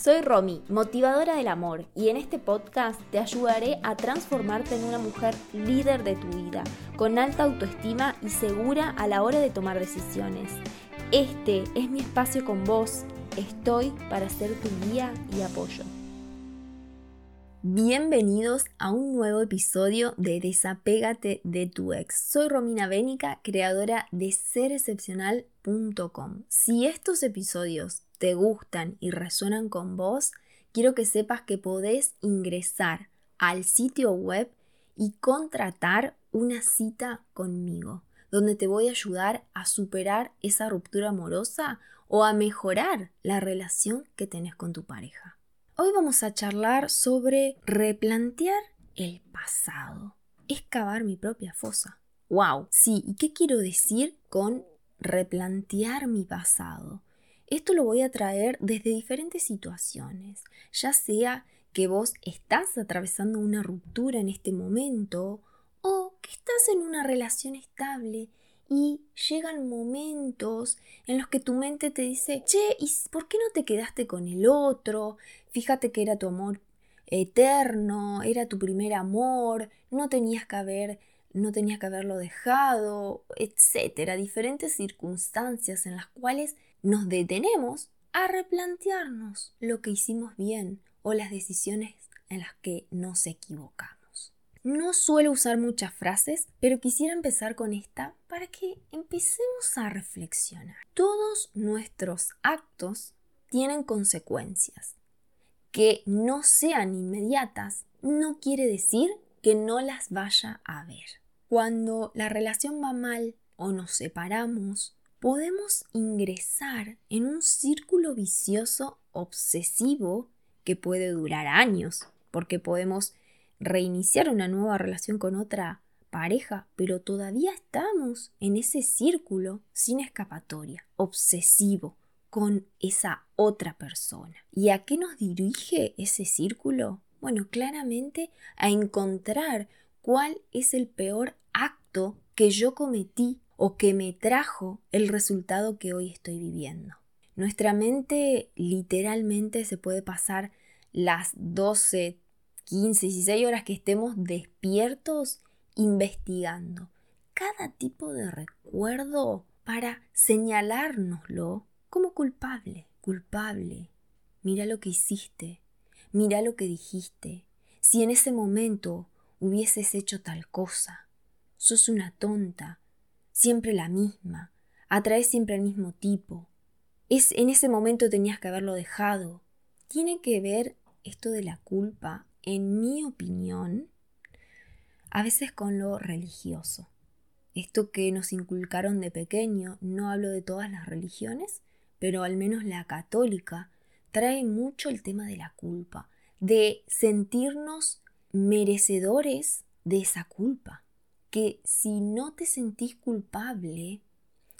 Soy Romy, motivadora del amor, y en este podcast te ayudaré a transformarte en una mujer líder de tu vida, con alta autoestima y segura a la hora de tomar decisiones. Este es mi espacio con vos. Estoy para ser tu guía y apoyo. Bienvenidos a un nuevo episodio de Desapégate de tu ex. Soy Romina Bénica, creadora de serexcepcional.com. Si estos episodios te gustan y resuenan con vos, quiero que sepas que podés ingresar al sitio web y contratar una cita conmigo, donde te voy a ayudar a superar esa ruptura amorosa o a mejorar la relación que tenés con tu pareja. Hoy vamos a charlar sobre replantear el pasado, excavar mi propia fosa. ¡Wow! Sí, ¿y qué quiero decir con replantear mi pasado? Esto lo voy a traer desde diferentes situaciones, ya sea que vos estás atravesando una ruptura en este momento o que estás en una relación estable y llegan momentos en los que tu mente te dice, che, ¿y por qué no te quedaste con el otro? Fíjate que era tu amor eterno, era tu primer amor, no tenías que haber no tenías que haberlo dejado, etcétera, diferentes circunstancias en las cuales nos detenemos a replantearnos lo que hicimos bien o las decisiones en las que nos equivocamos. No suelo usar muchas frases, pero quisiera empezar con esta para que empecemos a reflexionar. Todos nuestros actos tienen consecuencias. Que no sean inmediatas no quiere decir que no las vaya a ver. Cuando la relación va mal o nos separamos podemos ingresar en un círculo vicioso obsesivo que puede durar años, porque podemos reiniciar una nueva relación con otra pareja, pero todavía estamos en ese círculo sin escapatoria, obsesivo con esa otra persona. ¿Y a qué nos dirige ese círculo? Bueno, claramente a encontrar cuál es el peor acto que yo cometí o que me trajo el resultado que hoy estoy viviendo. Nuestra mente literalmente se puede pasar las 12, 15, 16 horas que estemos despiertos investigando cada tipo de recuerdo para señalárnoslo como culpable, culpable. Mira lo que hiciste, mira lo que dijiste. Si en ese momento hubieses hecho tal cosa, sos una tonta, siempre la misma, atraes siempre al mismo tipo. Es en ese momento tenías que haberlo dejado. Tiene que ver esto de la culpa, en mi opinión, a veces con lo religioso. Esto que nos inculcaron de pequeño, no hablo de todas las religiones, pero al menos la católica trae mucho el tema de la culpa, de sentirnos merecedores de esa culpa que si no te sentís culpable,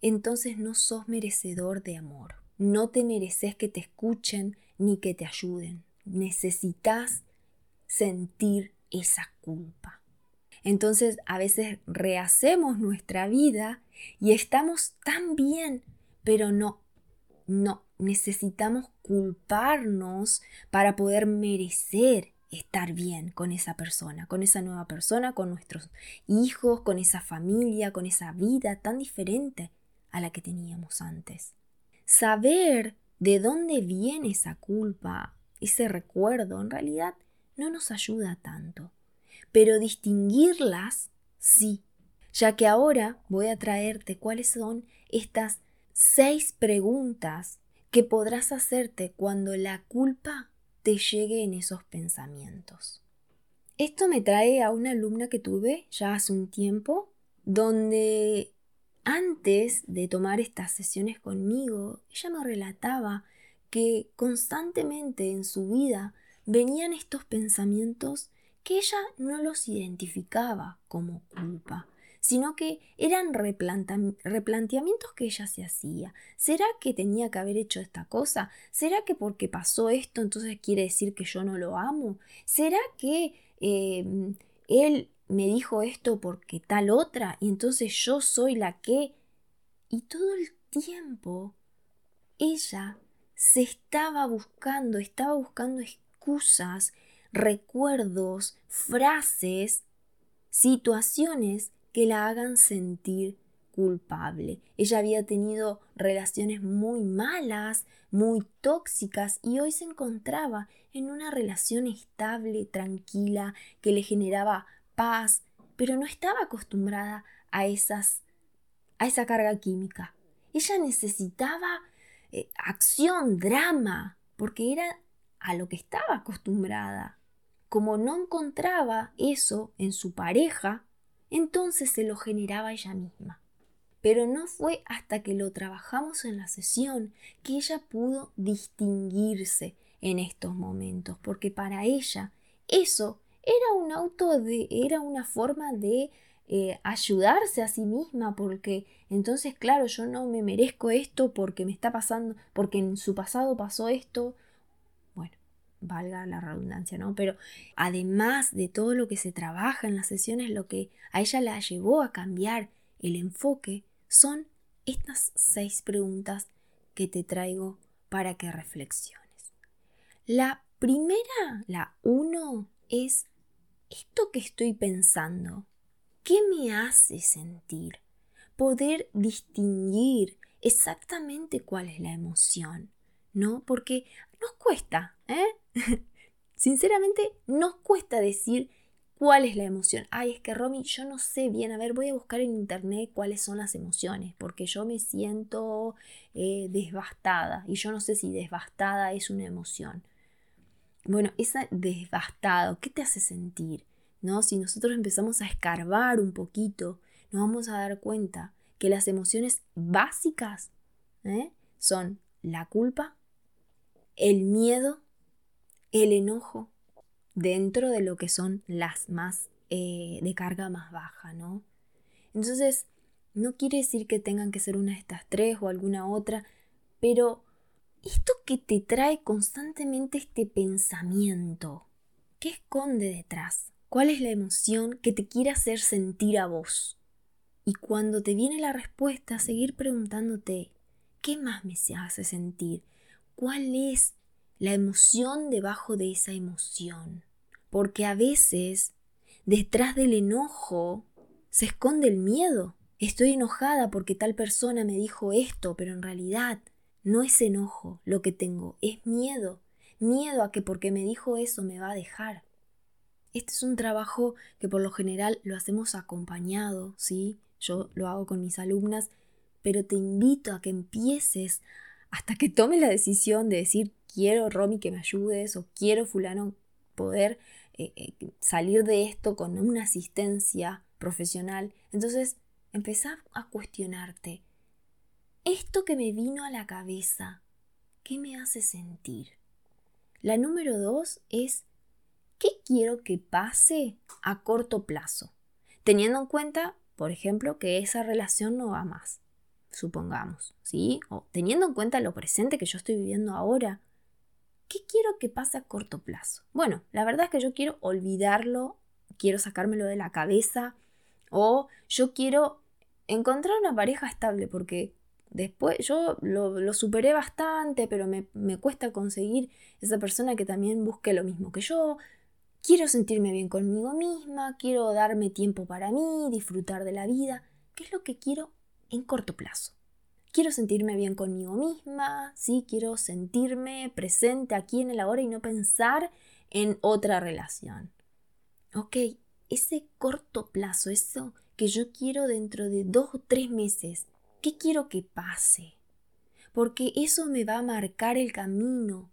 entonces no sos merecedor de amor. No te mereces que te escuchen ni que te ayuden. Necesitas sentir esa culpa. Entonces a veces rehacemos nuestra vida y estamos tan bien, pero no, no, necesitamos culparnos para poder merecer estar bien con esa persona, con esa nueva persona, con nuestros hijos, con esa familia, con esa vida tan diferente a la que teníamos antes. Saber de dónde viene esa culpa, ese recuerdo, en realidad no nos ayuda tanto. Pero distinguirlas, sí, ya que ahora voy a traerte cuáles son estas seis preguntas que podrás hacerte cuando la culpa te llegue en esos pensamientos. Esto me trae a una alumna que tuve ya hace un tiempo, donde antes de tomar estas sesiones conmigo, ella me relataba que constantemente en su vida venían estos pensamientos que ella no los identificaba como culpa, sino que eran replanteamientos que ella se hacía. ¿Será que tenía que haber hecho esta cosa? ¿Será que porque pasó esto entonces quiere decir que yo no lo amo? ¿Será que em, él me dijo esto porque tal otra y entonces yo soy la que... Y todo el tiempo ella se estaba buscando, estaba buscando excusas, recuerdos, frases, situaciones que la hagan sentir culpable. Ella había tenido relaciones muy malas, muy tóxicas y hoy se encontraba en una relación estable, tranquila, que le generaba paz, pero no estaba acostumbrada a esas a esa carga química. Ella necesitaba eh, acción, drama, porque era a lo que estaba acostumbrada. Como no encontraba eso en su pareja, entonces se lo generaba ella misma. Pero no fue hasta que lo trabajamos en la sesión que ella pudo distinguirse en estos momentos, porque para ella eso era un auto de, era una forma de eh, ayudarse a sí misma, porque entonces, claro, yo no me merezco esto porque me está pasando, porque en su pasado pasó esto. Valga la redundancia, ¿no? Pero además de todo lo que se trabaja en las sesiones, lo que a ella la llevó a cambiar el enfoque son estas seis preguntas que te traigo para que reflexiones. La primera, la uno, es esto que estoy pensando ¿Qué me hace sentir? Poder distinguir exactamente cuál es la emoción, ¿no? Porque nos cuesta, ¿eh? Sinceramente, nos cuesta decir cuál es la emoción. Ay, es que Romy, yo no sé bien, a ver, voy a buscar en internet cuáles son las emociones, porque yo me siento eh, desbastada y yo no sé si desbastada es una emoción. Bueno, esa desbastado, ¿qué te hace sentir? ¿no? Si nosotros empezamos a escarbar un poquito, nos vamos a dar cuenta que las emociones básicas ¿eh? son la culpa, el miedo, el enojo, dentro de lo que son las más eh, de carga más baja, ¿no? Entonces, no quiere decir que tengan que ser una de estas tres o alguna otra, pero esto que te trae constantemente este pensamiento, ¿qué esconde detrás? ¿Cuál es la emoción que te quiere hacer sentir a vos? Y cuando te viene la respuesta, seguir preguntándote, ¿qué más me hace sentir? ¿Cuál es la emoción debajo de esa emoción? Porque a veces, detrás del enojo, se esconde el miedo. Estoy enojada porque tal persona me dijo esto, pero en realidad no es enojo lo que tengo, es miedo. Miedo a que porque me dijo eso me va a dejar. Este es un trabajo que por lo general lo hacemos acompañado, ¿sí? Yo lo hago con mis alumnas, pero te invito a que empieces hasta que tomes la decisión de decir quiero Romy que me ayudes o quiero fulano poder eh, eh, salir de esto con una asistencia profesional. Entonces, empezar a cuestionarte, esto que me vino a la cabeza, ¿qué me hace sentir? La número dos es ¿qué quiero que pase a corto plazo? Teniendo en cuenta, por ejemplo, que esa relación no va más, supongamos, ¿sí? O teniendo en cuenta lo presente que yo estoy viviendo ahora, ¿qué quiero que pase a corto plazo? Bueno, la verdad es que yo quiero olvidarlo, quiero sacármelo de la cabeza, o yo quiero encontrar una pareja estable, porque después yo lo, superé bastante, pero me, me, cuesta conseguir esa persona que también busque lo mismo que yo. Quiero sentirme bien conmigo misma, quiero darme tiempo para mí, disfrutar de la vida. ¿Qué es lo que quiero en corto plazo? Quiero sentirme bien conmigo misma, sí, quiero sentirme presente aquí en el ahora y no pensar en otra relación. Ok, ese corto plazo, eso que yo quiero dentro de dos o tres meses, ¿qué quiero que pase? Porque eso me va a marcar el camino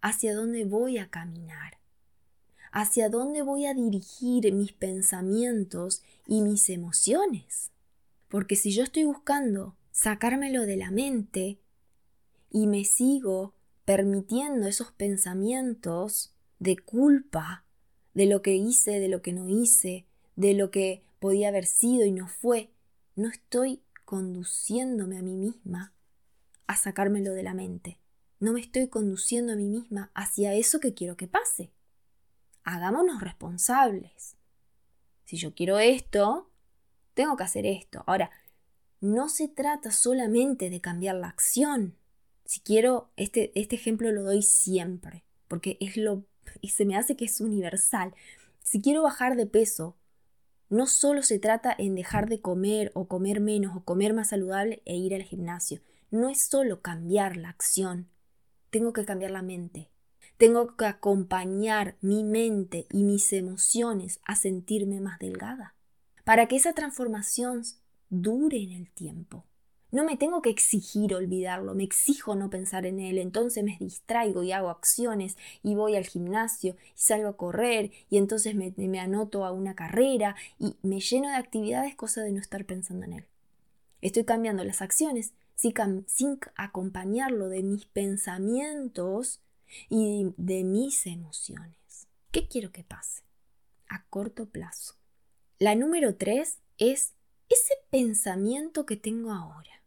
hacia donde voy a caminar hacia dónde voy a dirigir mis pensamientos y mis emociones. Porque si yo estoy buscando sacármelo de la mente y me sigo permitiendo esos pensamientos de culpa, de lo que hice, de lo que no hice, de lo que podía haber sido y no fue, no estoy conduciéndome a mí misma a sacármelo de la mente. No me estoy conduciendo a mí misma hacia eso que quiero que pase hagámonos responsables. Si yo quiero esto, tengo que hacer esto. Ahora, no se trata solamente de cambiar la acción, Si quiero, este, este ejemplo lo doy siempre, porque es lo, y se me hace que es universal. Si quiero bajar de peso, no solo se trata en dejar de comer o comer menos o comer más saludable e ir al gimnasio. No es solo cambiar la acción, tengo que cambiar la mente. Tengo que acompañar mi mente y mis emociones a sentirme más delgada. Para que esa transformación dure en el tiempo. No me tengo que exigir olvidarlo, me exijo no pensar en él, entonces me distraigo y hago acciones y voy al gimnasio y salgo a correr y entonces me, anoto a una carrera y me lleno de actividades cosa de no estar pensando en él. Estoy cambiando las acciones sin, acompañarlo de mis pensamientos y de mis emociones. ¿Qué quiero que pase? A corto plazo. La número tres es ese pensamiento que tengo ahora.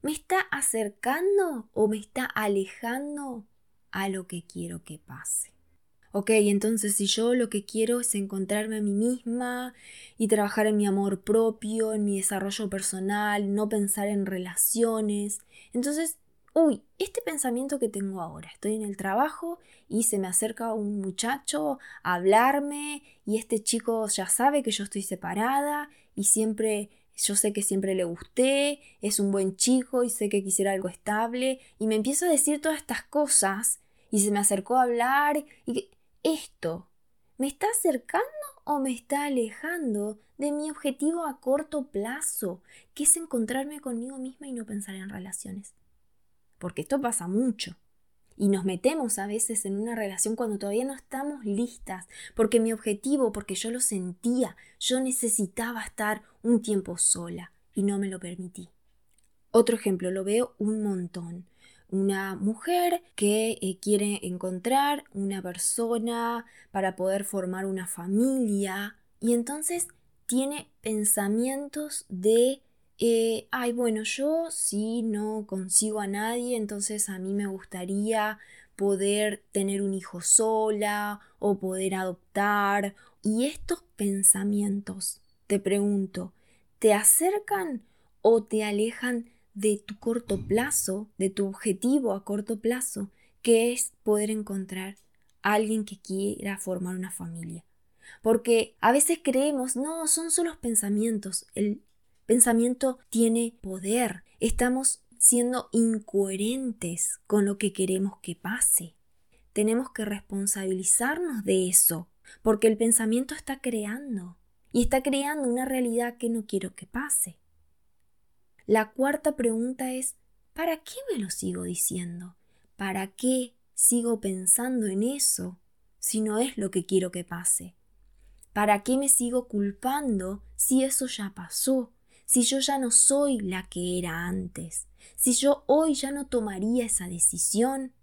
¿Me está acercando o me está alejando a lo que quiero que pase? Ok, entonces si yo lo que quiero es encontrarme a mí misma y trabajar en mi amor propio, en mi desarrollo personal, no pensar en relaciones, entonces, uy, este pensamiento que tengo ahora, estoy en el trabajo y se me acerca un muchacho a hablarme y este chico ya sabe que yo estoy separada y siempre yo sé que siempre le gusté, es un buen chico y sé que quisiera algo estable, y me empiezo a decir todas estas cosas, y se me acercó a hablar, y esto, ¿me está acercando o me está alejando de mi objetivo a corto plazo, que es encontrarme conmigo misma y no pensar en relaciones? Porque esto pasa mucho y nos metemos a veces en una relación cuando todavía no estamos listas, porque mi objetivo, porque yo lo sentía, yo necesitaba estar un tiempo sola y no me lo permití. Otro ejemplo, lo veo un montón. Una mujer que eh, quiere encontrar una persona para poder formar una familia y entonces tiene pensamientos de eh, ay, bueno, yo si no consigo a nadie, entonces a mí me gustaría poder tener un hijo sola o poder adoptar. Y estos pensamientos, te pregunto, ¿te acercan o te alejan de tu corto plazo, de tu objetivo a corto plazo, que es poder encontrar a alguien que quiera formar una familia? Porque a veces creemos, no, son solo pensamientos, el pensamiento tiene poder. Estamos siendo incoherentes con lo que queremos que pase. Tenemos que responsabilizarnos de eso, porque el pensamiento está creando y está creando una realidad que no quiero que pase. La cuarta pregunta es, ¿para qué me lo sigo diciendo? ¿Para qué sigo pensando en eso si no es lo que quiero que pase? ¿Para qué me sigo culpando si eso ya pasó? Si yo ya no soy la que era antes, si yo hoy ya no tomaría esa decisión,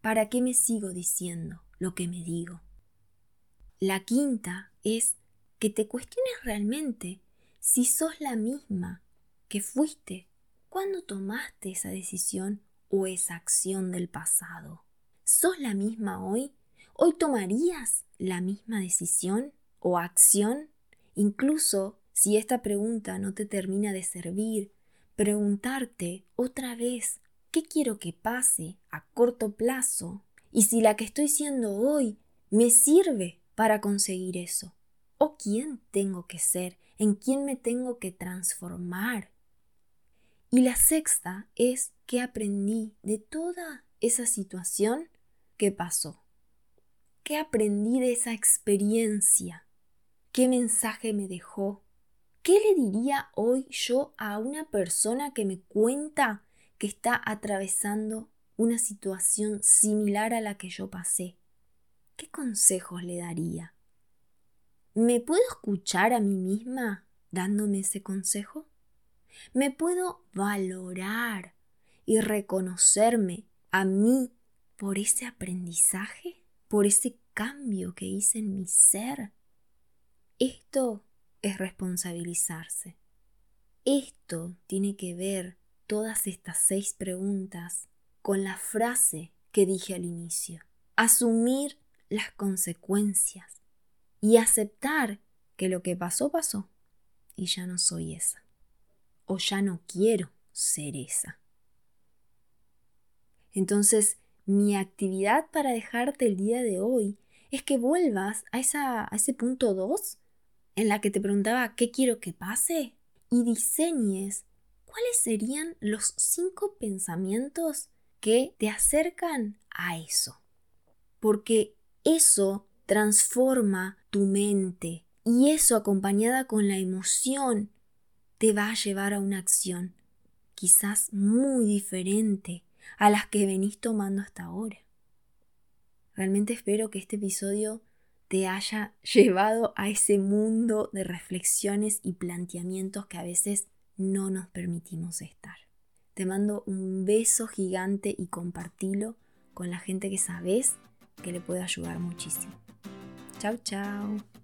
¿para qué me sigo diciendo lo que me digo? La quinta es que te cuestiones realmente si sos la misma que fuiste cuando tomaste esa decisión o esa acción del pasado. ¿Sos la misma hoy? ¿Hoy tomarías la misma decisión o acción? Incluso si esta pregunta no te termina de servir, preguntarte otra vez qué quiero que pase a corto plazo y si la que estoy siendo hoy me sirve para conseguir eso. ¿O quién tengo que ser? ¿En quién me tengo que transformar? Y la sexta es que aprendí de toda esa situación que pasó. ¿Qué aprendí de esa experiencia? ¿Qué mensaje me dejó? ¿Qué le diría hoy yo a una persona que me cuenta que está atravesando una situación similar a la que yo pasé? ¿Qué consejos le daría? ¿Me puedo escuchar a mí misma dándome ese consejo? ¿Me puedo valorar y reconocerme a mí por ese aprendizaje, por ese cambio que hice en mi ser? Esto es responsabilizarse. Esto tiene que ver todas estas seis preguntas con la frase que dije al inicio. Asumir las consecuencias y aceptar que lo que pasó pasó y ya no soy esa. O ya no quiero ser esa. Entonces, mi actividad para dejarte el día de hoy es que vuelvas a, esa, a ese punto 2 en la que te preguntaba qué quiero que pase y diseñes cuáles serían los cinco pensamientos que te acercan a eso. Porque eso transforma tu mente y eso acompañada con la emoción te va a llevar a una acción quizás muy diferente a las que venís tomando hasta ahora. Realmente espero que este episodio te haya llevado a ese mundo de reflexiones y planteamientos que a veces no nos permitimos estar. Te mando un beso gigante y compartilo con la gente que sabes que le puede ayudar muchísimo. Chao, chao.